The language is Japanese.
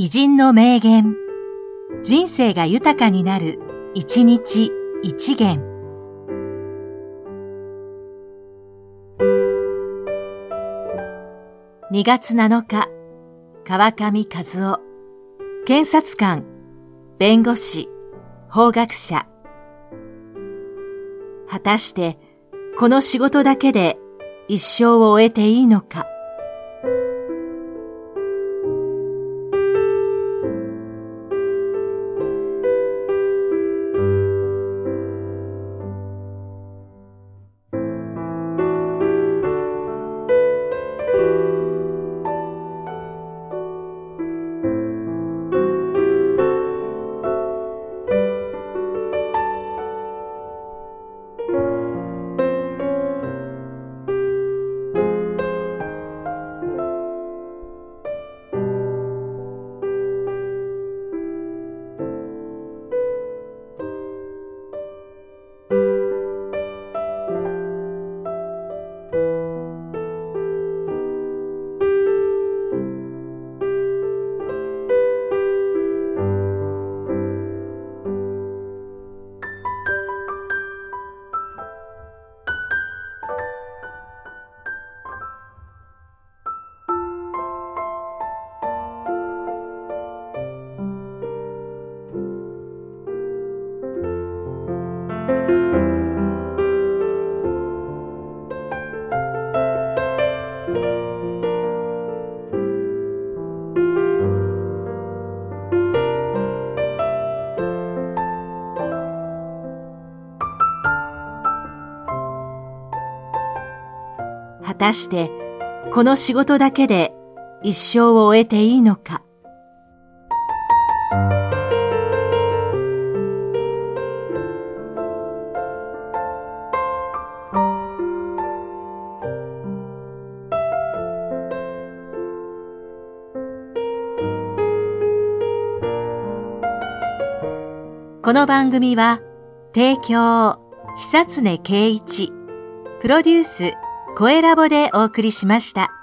偉人の名言。人生が豊かになる、一日一元。2月7日、川上和夫。検察官、弁護士、法学者。果たして、この仕事だけで一生を終えていいのか。果たしてこの仕事だけで一生を終えていいのか？この番組は提供久常圭一プロデュース声ラボでお送りしました。